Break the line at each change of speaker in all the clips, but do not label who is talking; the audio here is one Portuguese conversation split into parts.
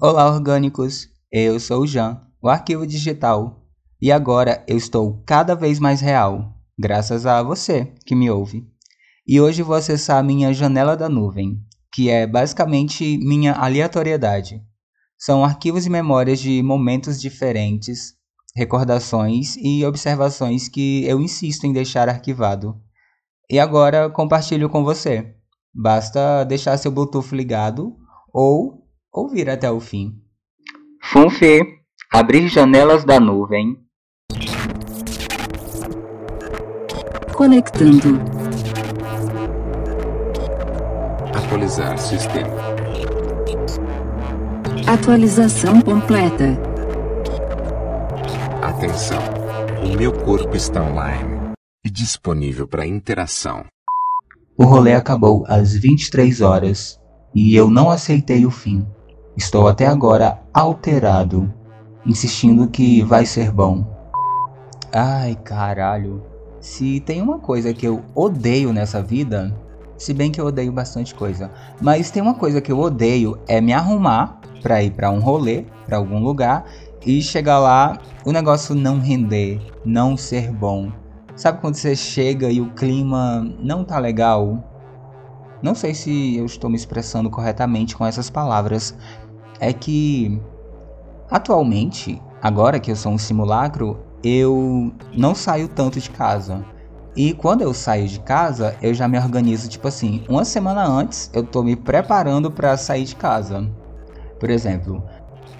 Olá, orgânicos! Eu sou o Jean, o arquivo digital, e agora eu estou cada vez mais real, graças a você que me ouve. E hoje vou acessar minha janela da nuvem, que é basicamente minha aleatoriedade. São arquivos e memórias de momentos diferentes, recordações e observações que eu insisto em deixar arquivado. E agora compartilho com você. Basta deixar seu Bluetooth ligado ou ouvir até o fim. Funfe, abrir janelas da nuvem.
Conectando.
Atualizar sistema.
Atualização completa.
Atenção. O meu corpo está online e disponível para interação.
O rolê acabou às 23 horas e eu não aceitei o fim. Estou até agora alterado, insistindo que vai ser bom. Ai, caralho. Se tem uma coisa que eu odeio nessa vida, se bem que eu odeio bastante coisa, mas tem uma coisa que eu odeio é me arrumar para ir para um rolê, para algum lugar e chegar lá, o negócio não render, não ser bom. Sabe quando você chega e o clima não tá legal? Não sei se eu estou me expressando corretamente com essas palavras. É que atualmente, agora que eu sou um simulacro, eu não saio tanto de casa. E quando eu saio de casa, eu já me organizo tipo assim, uma semana antes eu tô me preparando para sair de casa. Por exemplo,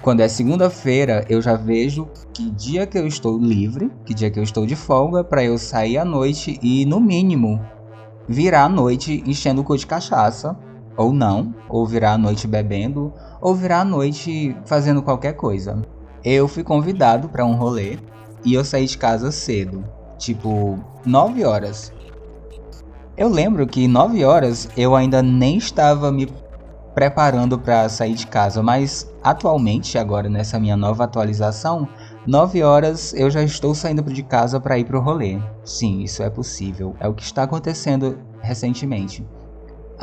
quando é segunda-feira, eu já vejo que dia que eu estou livre, que dia que eu estou de folga, para eu sair à noite e, no mínimo, virar à noite enchendo o cu de cachaça, ou não, ou virar à noite bebendo, ou virar à noite fazendo qualquer coisa. Eu fui convidado para um rolê e eu saí de casa cedo, tipo 9 horas. Eu lembro que 9 horas eu ainda nem estava me preparando para sair de casa, mas atualmente, agora nessa minha nova atualização, 9 horas eu já estou saindo de casa para ir para o rolê. Sim, isso é possível. É o que está acontecendo recentemente.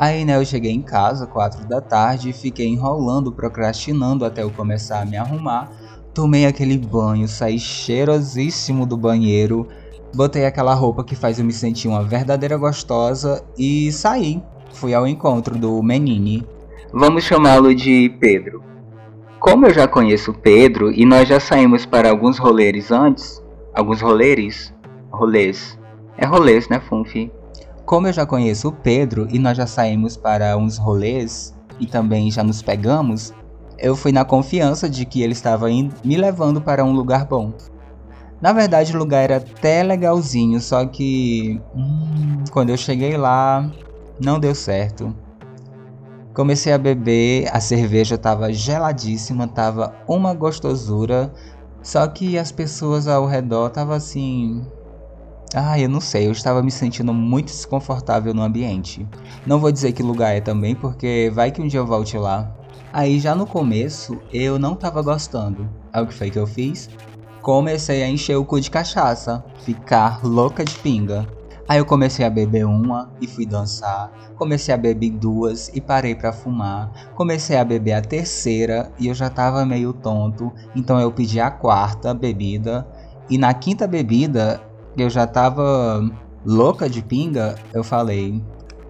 Aí, né, eu cheguei em casa, 4 da tarde, fiquei enrolando, procrastinando até eu começar a me arrumar. Tomei aquele banho, saí cheirosíssimo do banheiro, botei aquela roupa que faz eu me sentir uma verdadeira gostosa e saí. Fui ao encontro do Menini, Vamos chamá-lo de Pedro. Como eu já conheço Pedro e nós já saímos para alguns rolês antes, alguns rolês, rolês, é rolês, né, Funfi? Como eu já conheço o Pedro e nós já saímos para uns rolês e também já nos pegamos, eu fui na confiança de que ele estava me levando para um lugar bom. Na verdade, o lugar era até legalzinho, só que hum, quando eu cheguei lá, não deu certo. Comecei a beber, a cerveja estava geladíssima, tava uma gostosura, só que as pessoas ao redor estavam assim. Ah, eu não sei, eu estava me sentindo muito desconfortável no ambiente. Não vou dizer que lugar é também, porque vai que um dia eu volte lá. Aí já no começo eu não estava gostando. Aí o que foi que eu fiz? Comecei a encher o cu de cachaça, ficar louca de pinga. Aí eu comecei a beber uma e fui dançar. Comecei a beber duas e parei para fumar. Comecei a beber a terceira e eu já tava meio tonto, então eu pedi a quarta bebida. E na quinta bebida, eu já tava louca de pinga, eu falei: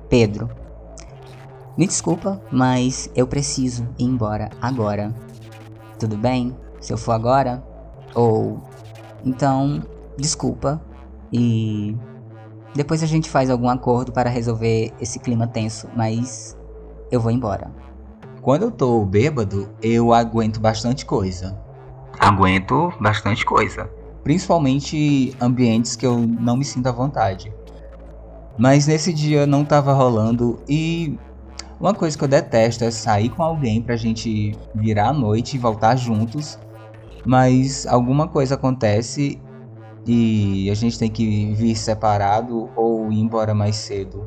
Pedro, me desculpa, mas eu preciso ir embora agora. Tudo bem? Se eu for agora? Ou então, desculpa e depois a gente faz algum acordo para resolver esse clima tenso, mas eu vou embora.
Quando eu tô bêbado, eu aguento bastante coisa. Aguento bastante coisa. Principalmente ambientes que eu não me sinto à vontade. Mas nesse dia não tava rolando e uma coisa que eu detesto é sair com alguém pra gente virar a noite e voltar juntos. Mas alguma coisa acontece e a gente tem que vir separado ou ir embora mais cedo.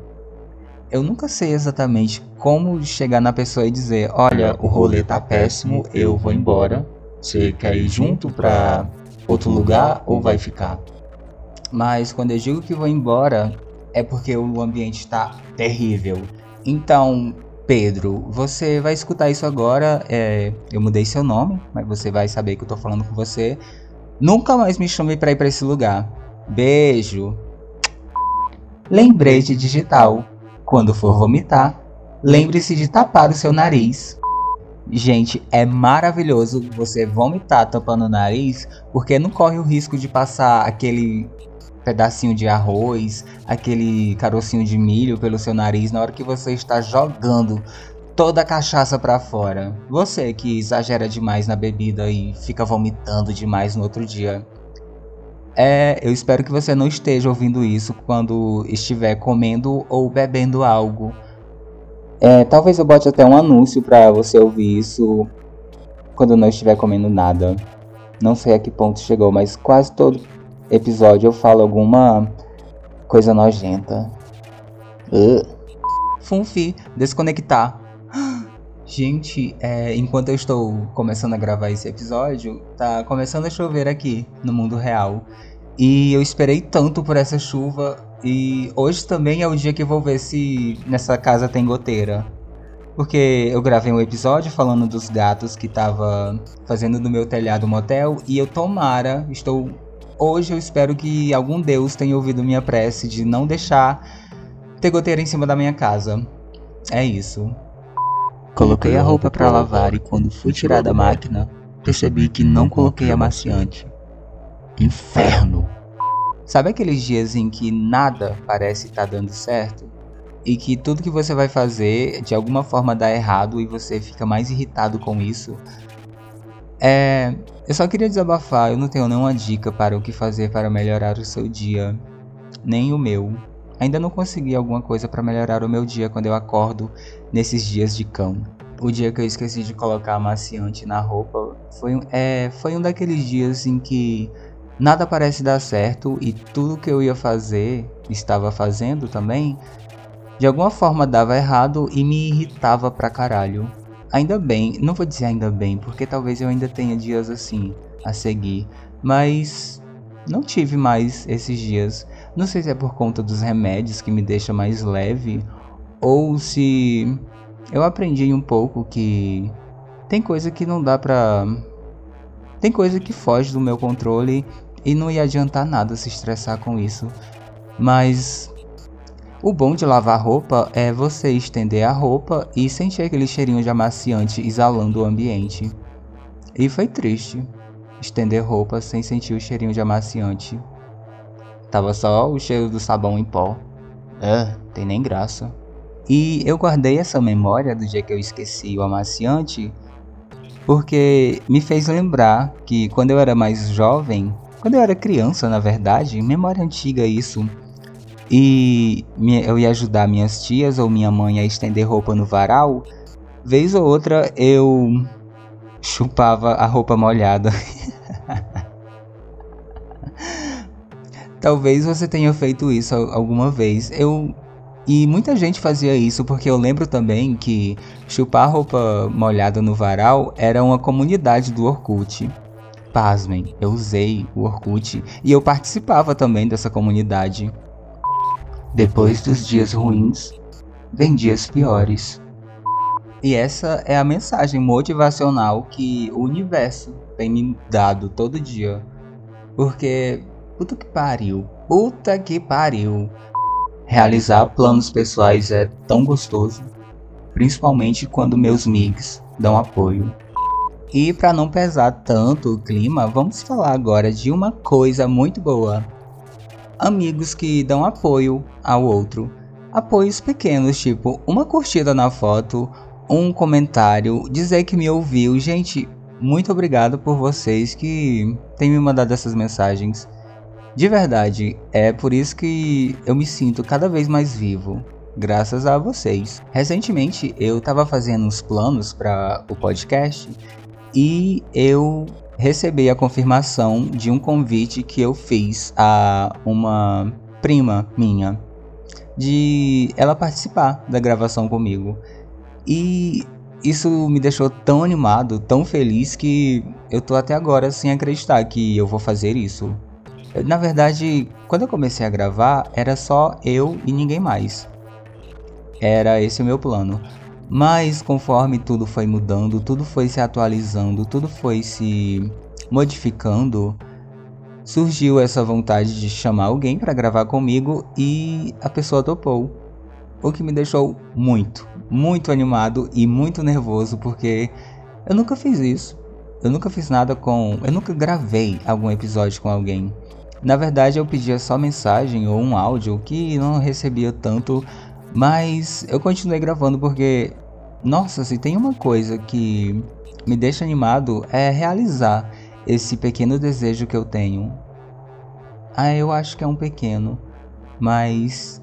Eu nunca sei exatamente como chegar na pessoa e dizer: Olha, o rolê tá péssimo, eu vou embora. Você quer ir junto pra outro lugar ou vai ficar? Mas quando eu digo que vou embora, é porque o ambiente está terrível. Então, Pedro, você vai escutar isso agora. É, eu mudei seu nome, mas você vai saber que eu tô falando com você. Nunca mais me chame pra ir pra esse lugar. Beijo. Lembrete digital. Quando for vomitar, lembre-se de tapar o seu nariz. Gente, é maravilhoso você vomitar tampando o nariz, porque não corre o risco de passar aquele pedacinho de arroz, aquele carocinho de milho pelo seu nariz na hora que você está jogando toda a cachaça para fora. Você que exagera demais na bebida e fica vomitando demais no outro dia. É, eu espero que você não esteja ouvindo isso quando estiver comendo ou bebendo algo. É, talvez eu bote até um anúncio para você ouvir isso quando não estiver comendo nada. Não sei a que ponto chegou, mas quase todo episódio eu falo alguma coisa nojenta. Uh. Funfi, desconectar. Gente, é, enquanto eu estou começando a gravar esse episódio, tá começando a chover aqui no mundo real. E eu esperei tanto por essa chuva. E hoje também é o dia que vou ver se nessa casa tem goteira. Porque eu gravei um episódio falando dos gatos que tava fazendo no meu telhado motel. E eu tomara, estou Hoje eu espero que algum Deus tenha ouvido minha prece de não deixar ter goteira em cima da minha casa. É isso. Coloquei a roupa para lavar e quando fui tirar da máquina, percebi que não coloquei amaciante. Inferno! Sabe aqueles dias em que nada parece estar tá dando certo? E que tudo que você vai fazer de alguma forma dá errado e você fica mais irritado com isso? É, eu só queria desabafar, eu não tenho nenhuma dica para o que fazer para melhorar o seu dia, nem o meu. Ainda não consegui alguma coisa para melhorar o meu dia quando eu acordo nesses dias de cão. O dia que eu esqueci de colocar amaciante na roupa foi, é, foi um daqueles dias em que nada parece dar certo e tudo que eu ia fazer, estava fazendo também, de alguma forma dava errado e me irritava pra caralho. Ainda bem, não vou dizer ainda bem, porque talvez eu ainda tenha dias assim a seguir, mas não tive mais esses dias. Não sei se é por conta dos remédios que me deixa mais leve ou se eu aprendi um pouco que tem coisa que não dá pra. Tem coisa que foge do meu controle e não ia adiantar nada se estressar com isso. Mas o bom de lavar roupa é você estender a roupa e sentir aquele cheirinho de amaciante exalando o ambiente. E foi triste estender roupa sem sentir o cheirinho de amaciante. Tava só o cheiro do sabão em pó. É, tem nem graça. E eu guardei essa memória do dia que eu esqueci o amaciante porque me fez lembrar que quando eu era mais jovem, quando eu era criança, na verdade, memória antiga isso, e eu ia ajudar minhas tias ou minha mãe a estender roupa no varal, vez ou outra eu chupava a roupa molhada. Talvez você tenha feito isso alguma vez. Eu e muita gente fazia isso porque eu lembro também que chupar roupa molhada no varal era uma comunidade do Orkut. Pasmem, eu usei o Orkut e eu participava também dessa comunidade. Depois dos dias ruins, vem dias piores. E essa é a mensagem motivacional que o universo tem me dado todo dia. Porque, puta que pariu, puta que pariu. Realizar planos pessoais é tão gostoso, principalmente quando meus migs dão apoio. E para não pesar tanto o clima, vamos falar agora de uma coisa muito boa amigos que dão apoio ao outro. Apoios pequenos, tipo uma curtida na foto, um comentário, dizer que me ouviu. Gente, muito obrigado por vocês que têm me mandado essas mensagens. De verdade, é por isso que eu me sinto cada vez mais vivo, graças a vocês. Recentemente eu estava fazendo uns planos para o podcast e eu recebi a confirmação de um convite que eu fiz a uma prima minha de ela participar da gravação comigo. E isso me deixou tão animado, tão feliz que eu tô até agora sem acreditar que eu vou fazer isso. Na verdade, quando eu comecei a gravar, era só eu e ninguém mais. Era esse o meu plano. Mas conforme tudo foi mudando, tudo foi se atualizando, tudo foi se modificando, surgiu essa vontade de chamar alguém para gravar comigo e a pessoa topou. O que me deixou muito, muito animado e muito nervoso porque eu nunca fiz isso. Eu nunca fiz nada com. Eu nunca gravei algum episódio com alguém. Na verdade, eu pedia só mensagem ou um áudio que não recebia tanto, mas eu continuei gravando porque, nossa, se tem uma coisa que me deixa animado é realizar esse pequeno desejo que eu tenho. Ah, eu acho que é um pequeno, mas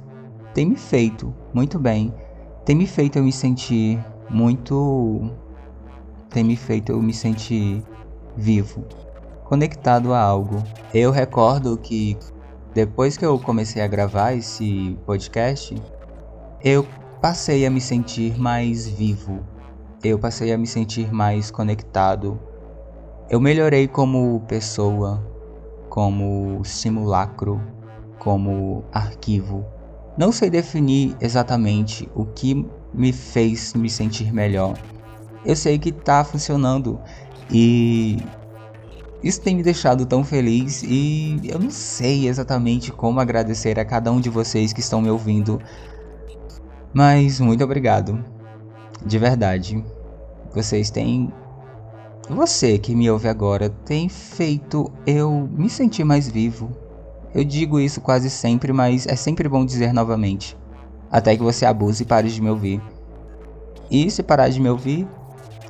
tem me feito muito bem. Tem me feito eu me sentir muito. Tem me feito eu me sentir vivo conectado a algo. Eu recordo que depois que eu comecei a gravar esse podcast, eu passei a me sentir mais vivo. Eu passei a me sentir mais conectado. Eu melhorei como pessoa, como simulacro, como arquivo. Não sei definir exatamente o que me fez me sentir melhor. Eu sei que tá funcionando e isso tem me deixado tão feliz e eu não sei exatamente como agradecer a cada um de vocês que estão me ouvindo. Mas muito obrigado. De verdade. Vocês têm. Você que me ouve agora tem feito eu me sentir mais vivo. Eu digo isso quase sempre, mas é sempre bom dizer novamente. Até que você abuse e pare de me ouvir. E se parar de me ouvir,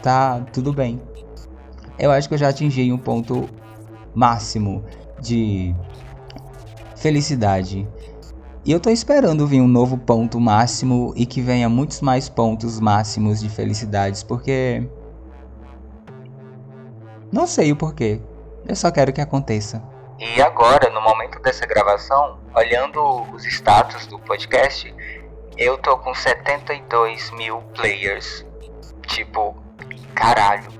tá tudo bem eu acho que eu já atingi um ponto máximo de felicidade. E eu tô esperando vir um novo ponto máximo e que venha muitos mais pontos máximos de felicidades, porque. Não sei o porquê. Eu só quero que aconteça.
E agora, no momento dessa gravação, olhando os status do podcast, eu tô com 72 mil players. Tipo, caralho.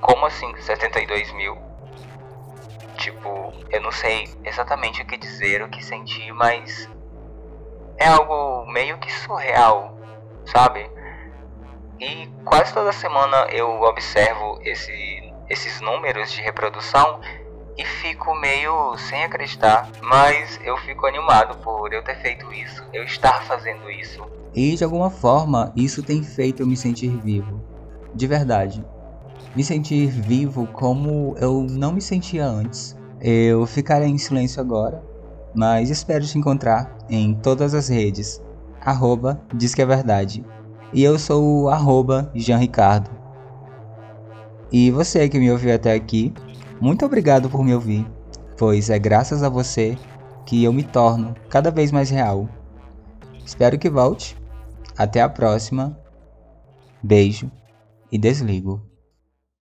Como assim 72 mil? Tipo, eu não sei exatamente o que dizer, o que sentir, mas é algo meio que surreal, sabe? E quase toda semana eu observo esse, esses números de reprodução e fico meio sem acreditar, mas eu fico animado por eu ter feito isso, eu estar fazendo isso.
E de alguma forma isso tem feito eu me sentir vivo, de verdade me sentir vivo como eu não me sentia antes. Eu ficarei em silêncio agora, mas espero te encontrar em todas as redes. Arroba Diz que é Verdade. E eu sou o arroba Jean Ricardo. E você que me ouviu até aqui, muito obrigado por me ouvir, pois é graças a você que eu me torno cada vez mais real. Espero que volte. Até a próxima. Beijo e desligo.